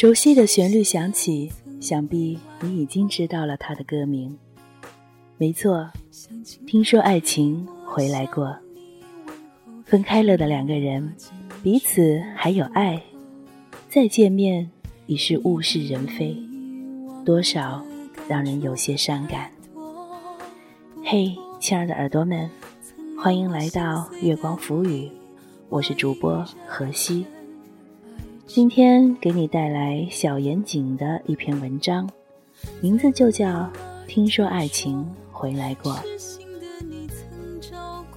熟悉的旋律响起，想必你已经知道了他的歌名。没错，听说爱情回来过，分开了的两个人，彼此还有爱，再见面已是物是人非，多少让人有些伤感。嘿，亲爱的耳朵们，欢迎来到月光浮语，我是主播何西。今天给你带来小严谨的一篇文章，名字就叫《听说爱情回来过》。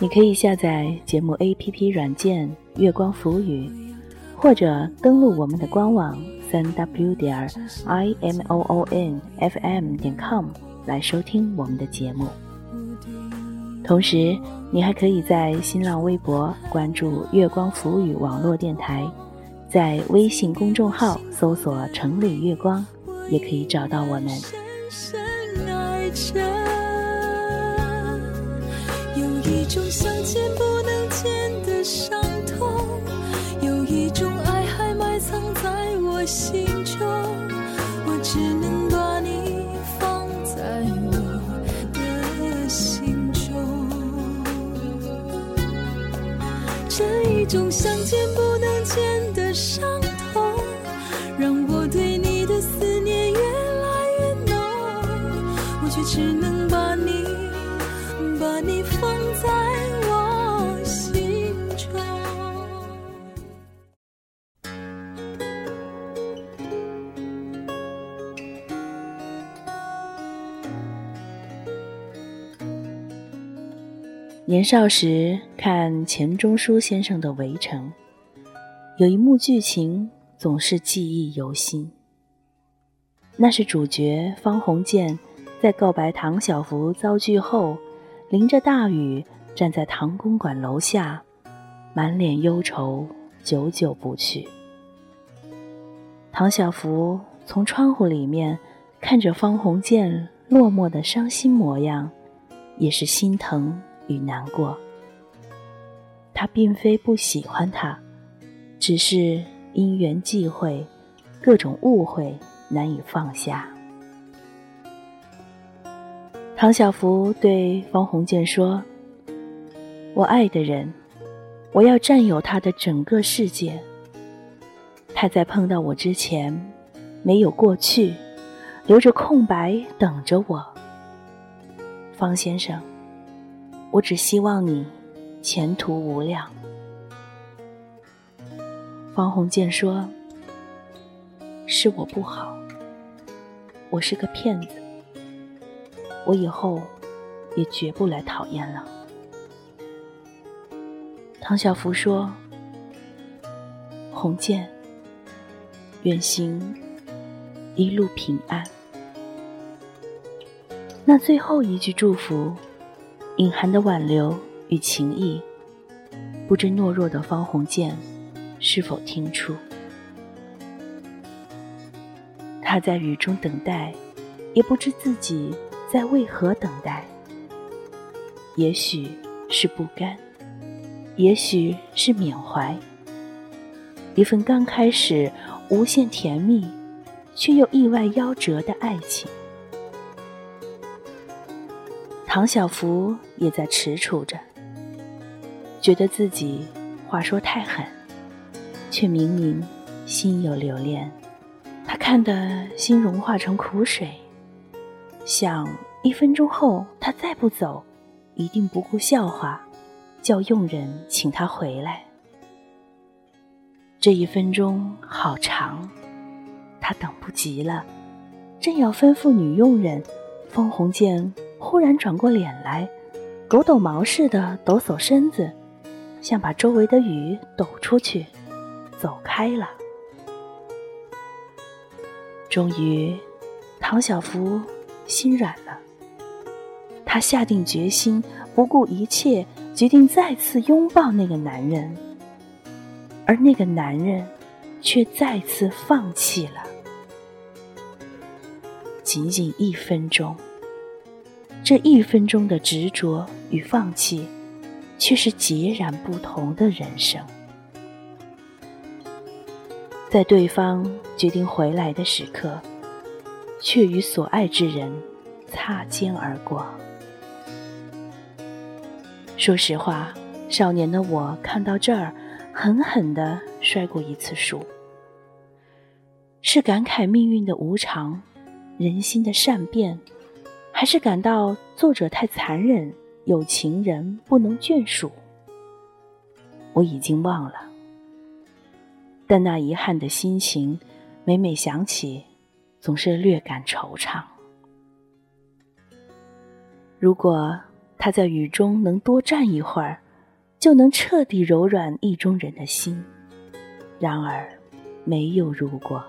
你可以下载节目 APP 软件“月光浮语”，或者登录我们的官网三 W 点 I M O O N F M 点 com 来收听我们的节目。同时，你还可以在新浪微博关注“月光浮语”网络电台。在微信公众号搜索“城里月光”，也可以找到我们。有一种想见不能见的伤痛，有一种爱还埋藏在我心中，我只能把你放在我的心中。这一种想见不能见的。伤痛让我对你的思念越来越浓，我却只能把你、把你放在我心中。年少时看钱钟书先生的《围城》。有一幕剧情总是记忆犹新。那是主角方鸿渐。在告白唐小福遭拒后，淋着大雨站在唐公馆楼下，满脸忧愁，久久不去。唐小福从窗户里面看着方鸿渐落寞的伤心模样，也是心疼与难过。他并非不喜欢他，只是因缘际会，各种误会难以放下。唐小福对方鸿渐说：“我爱的人，我要占有他的整个世界。他在碰到我之前，没有过去，留着空白等着我。方先生，我只希望你前途无量。”方鸿渐说：“是我不好，我是个骗子。”我以后也绝不来讨厌了。唐小福说：“鸿渐，远行一路平安。”那最后一句祝福，隐含的挽留与情意，不知懦弱的方鸿渐是否听出？他在雨中等待，也不知自己。在为何等待？也许是不甘，也许是缅怀。一份刚开始无限甜蜜，却又意外夭折的爱情。唐小福也在踟蹰着，觉得自己话说太狠，却明明心有留恋。他看得心融化成苦水。想一分钟后他再不走，一定不顾笑话，叫佣人请他回来。这一分钟好长，他等不及了，正要吩咐女佣人，方鸿渐忽然转过脸来，狗抖毛似的抖擞身子，像把周围的雨抖出去，走开了。终于，唐小福。心软了，他下定决心，不顾一切，决定再次拥抱那个男人。而那个男人，却再次放弃了。仅仅一分钟，这一分钟的执着与放弃，却是截然不同的人生。在对方决定回来的时刻，却与所爱之人擦肩而过。说实话，少年的我看到这儿，狠狠地摔过一次书。是感慨命运的无常，人心的善变，还是感到作者太残忍，有情人不能眷属？我已经忘了。但那遗憾的心情，每每想起，总是略感惆怅。如果他在雨中能多站一会儿，就能彻底柔软意中人的心。然而，没有如果。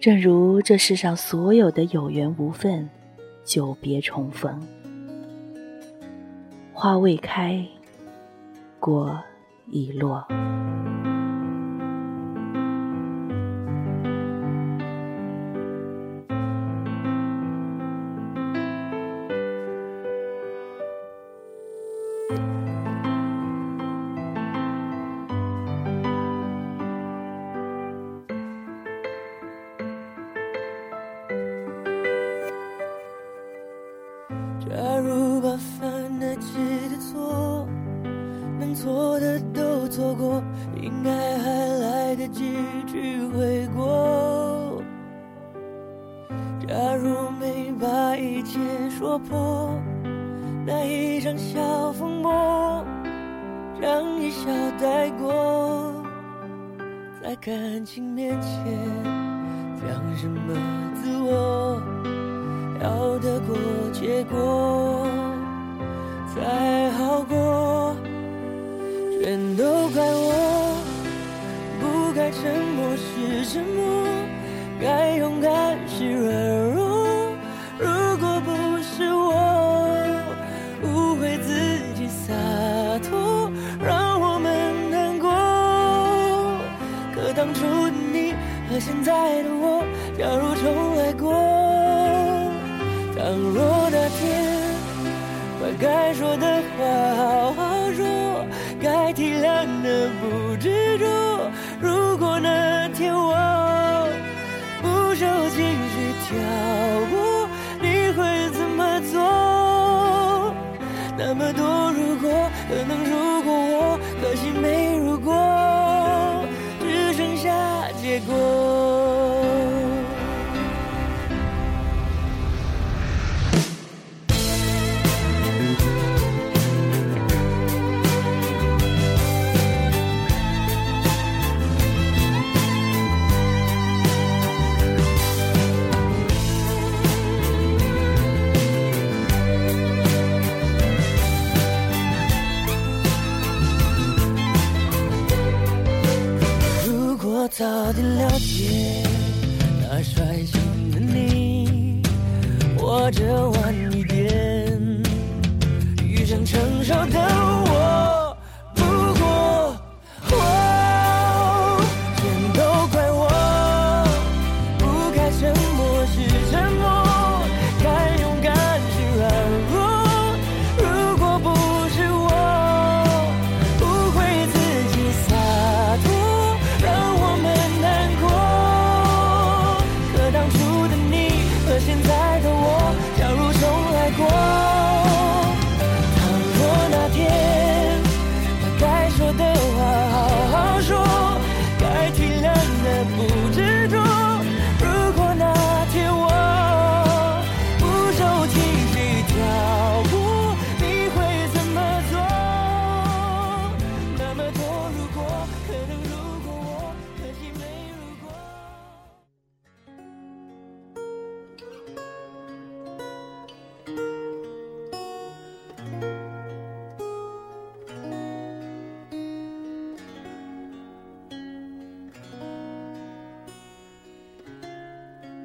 正如这世上所有的有缘无分，久别重逢，花未开，果已落。虚伪过，假如没把一切说破那一场小风波，让一笑带过，在感情面前讲什么自我，要得过且过才好过，全都怪我，沉默是沉默该勇敢时软弱如果不是我误会自己洒脱让我们难过可当初的你和现在的我假如重来过倘若那天把该说的话好好说该体谅的不执着如那天我不受情绪挑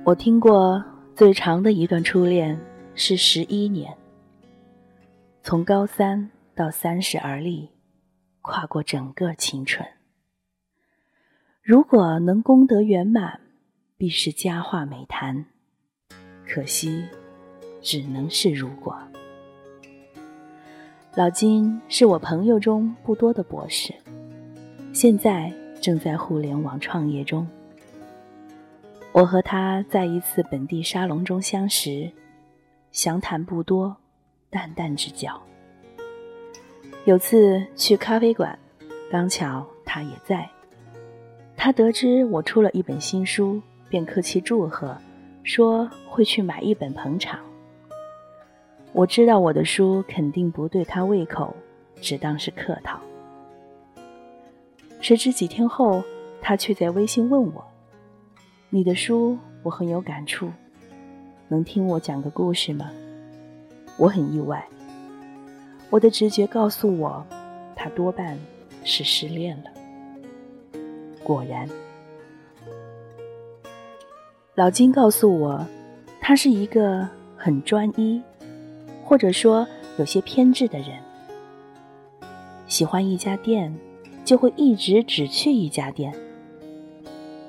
我听过最长的一段初恋是十一年，从高三到三十而立，跨过整个青春。如果能功德圆满，必是佳话美谈。可惜，只能是如果。老金是我朋友中不多的博士，现在正在互联网创业中。我和他在一次本地沙龙中相识，详谈不多，淡淡之交。有次去咖啡馆，刚巧他也在。他得知我出了一本新书，便客气祝贺，说会去买一本捧场。我知道我的书肯定不对他胃口，只当是客套。谁知几天后，他却在微信问我：“你的书我很有感触，能听我讲个故事吗？”我很意外，我的直觉告诉我，他多半是失恋了。果然，老金告诉我，他是一个很专一，或者说有些偏执的人，喜欢一家店。就会一直只去一家店。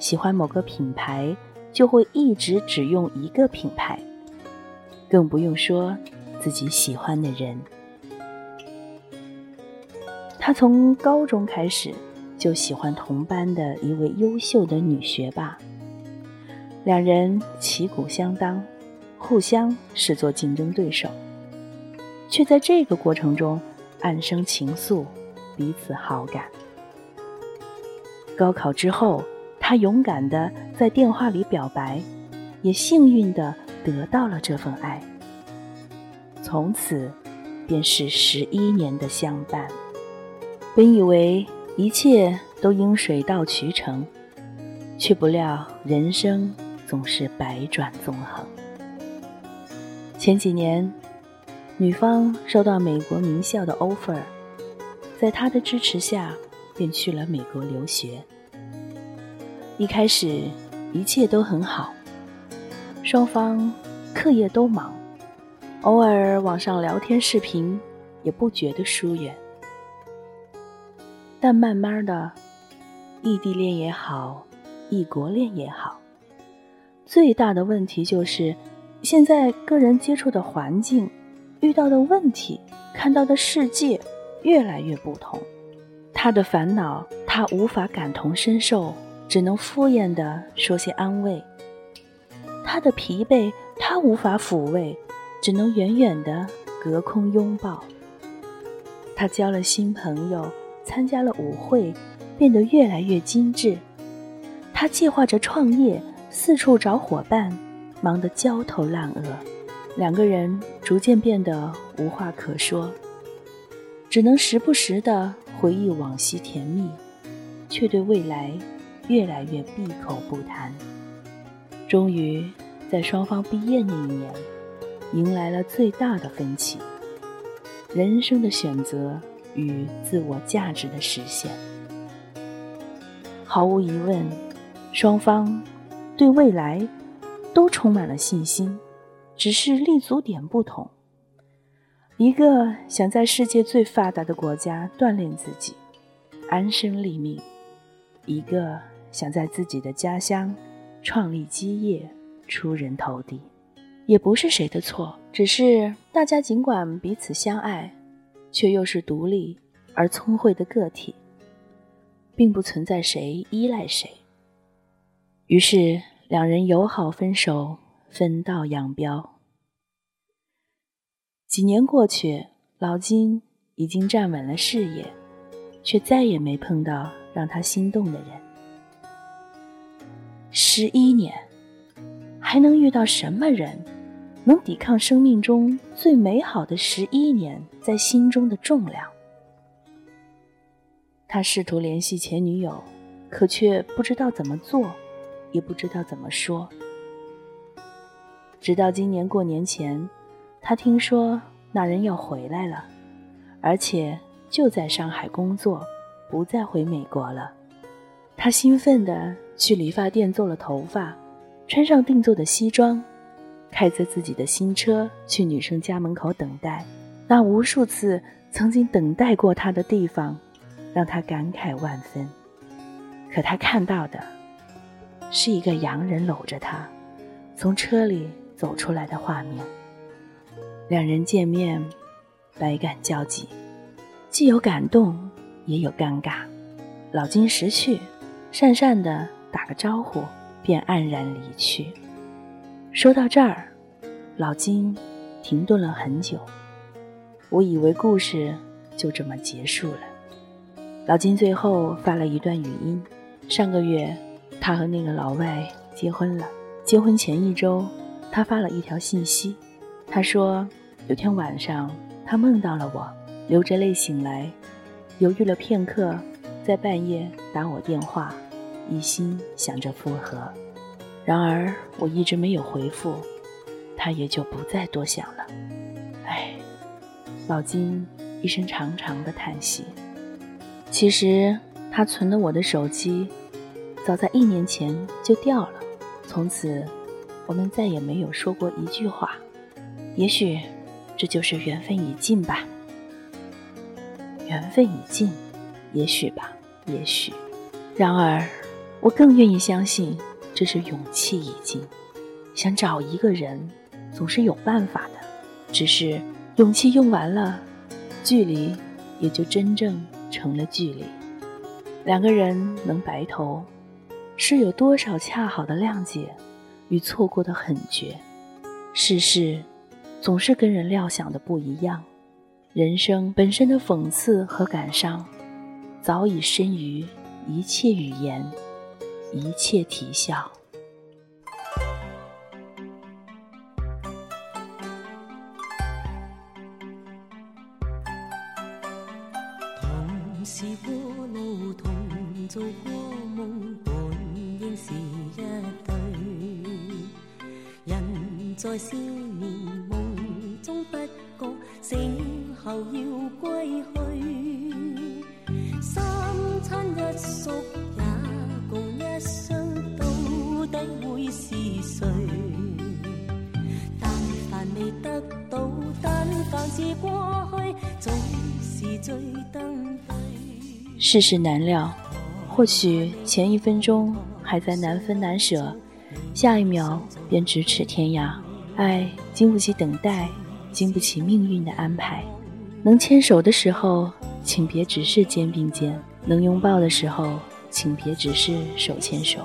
喜欢某个品牌，就会一直只用一个品牌。更不用说自己喜欢的人。他从高中开始就喜欢同班的一位优秀的女学霸，两人旗鼓相当，互相视作竞争对手，却在这个过程中暗生情愫，彼此好感。高考之后，他勇敢的在电话里表白，也幸运的得到了这份爱。从此，便是十一年的相伴。本以为一切都应水到渠成，却不料人生总是百转纵横。前几年，女方收到美国名校的 offer，在他的支持下。便去了美国留学。一开始一切都很好，双方课业都忙，偶尔网上聊天视频也不觉得疏远。但慢慢的，异地恋也好，异国恋也好，最大的问题就是现在个人接触的环境、遇到的问题、看到的世界越来越不同。他的烦恼，他无法感同身受，只能敷衍地说些安慰；他的疲惫，他无法抚慰，只能远远地隔空拥抱。他交了新朋友，参加了舞会，变得越来越精致。他计划着创业，四处找伙伴，忙得焦头烂额。两个人逐渐变得无话可说，只能时不时地。回忆往昔甜蜜，却对未来越来越闭口不谈。终于，在双方毕业那一年，迎来了最大的分歧：人生的选择与自我价值的实现。毫无疑问，双方对未来都充满了信心，只是立足点不同。一个想在世界最发达的国家锻炼自己，安身立命；一个想在自己的家乡创立基业，出人头地。也不是谁的错，只是大家尽管彼此相爱，却又是独立而聪慧的个体，并不存在谁依赖谁。于是两人友好分手，分道扬镳。几年过去，老金已经站稳了事业，却再也没碰到让他心动的人。十一年，还能遇到什么人，能抵抗生命中最美好的十一年在心中的重量？他试图联系前女友，可却不知道怎么做，也不知道怎么说。直到今年过年前。他听说那人要回来了，而且就在上海工作，不再回美国了。他兴奋地去理发店做了头发，穿上定做的西装，开着自己的新车去女生家门口等待。那无数次曾经等待过他的地方，让他感慨万分。可他看到的，是一个洋人搂着他从车里走出来的画面。两人见面，百感交集，既有感动，也有尴尬。老金识趣，讪讪的打个招呼，便黯然离去。说到这儿，老金停顿了很久。我以为故事就这么结束了。老金最后发了一段语音：上个月，他和那个老外结婚了。结婚前一周，他发了一条信息，他说有天晚上他梦到了我，流着泪醒来，犹豫了片刻，在半夜打我电话，一心想着复合。然而我一直没有回复，他也就不再多想了。唉，老金一声长长的叹息。其实他存了我的手机，早在一年前就掉了。从此，我们再也没有说过一句话。也许，这就是缘分已尽吧。缘分已尽，也许吧，也许。然而，我更愿意相信，这是勇气已尽。想找一个人，总是有办法的。只是勇气用完了，距离也就真正成了距离。两个人能白头。是有多少恰好的谅解，与错过的狠绝。世事总是跟人料想的不一样，人生本身的讽刺和感伤，早已深于一切语言，一切啼笑。同是过路，同做过梦。本应是一对，人在少年梦中不觉醒后要归去，三餐一宿会是谁？但凡未得到，但凡是过去，总是最登对。世事难料，或许前一分钟。还在难分难舍，下一秒便咫尺天涯。爱经不起等待，经不起命运的安排。能牵手的时候，请别只是肩并肩；能拥抱的时候，请别只是手牵手；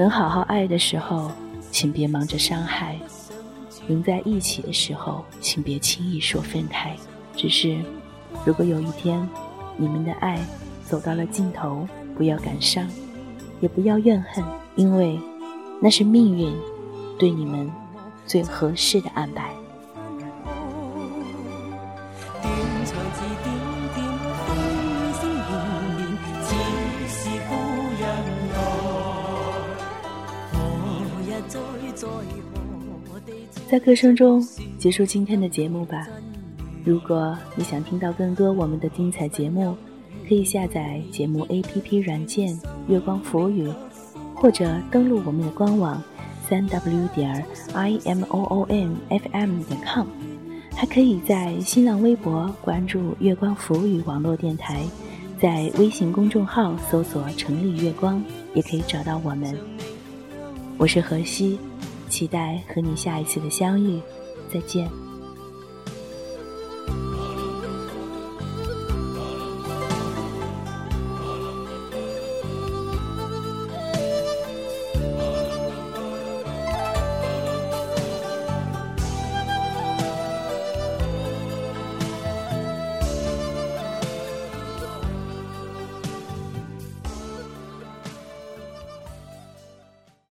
能好好爱的时候，请别忙着伤害；能在一起的时候，请别轻易说分开。只是，如果有一天，你们的爱走到了尽头，不要感伤。也不要怨恨，因为那是命运对你们最合适的安排。在歌声中结束今天的节目吧。如果你想听到更多我们的精彩节目。可以下载节目 APP 软件《月光浮语》，或者登录我们的官网三 W 点 I M O O N F M 点 com，还可以在新浪微博关注“月光浮语”网络电台，在微信公众号搜索“城里月光”也可以找到我们。我是何西，期待和你下一次的相遇，再见。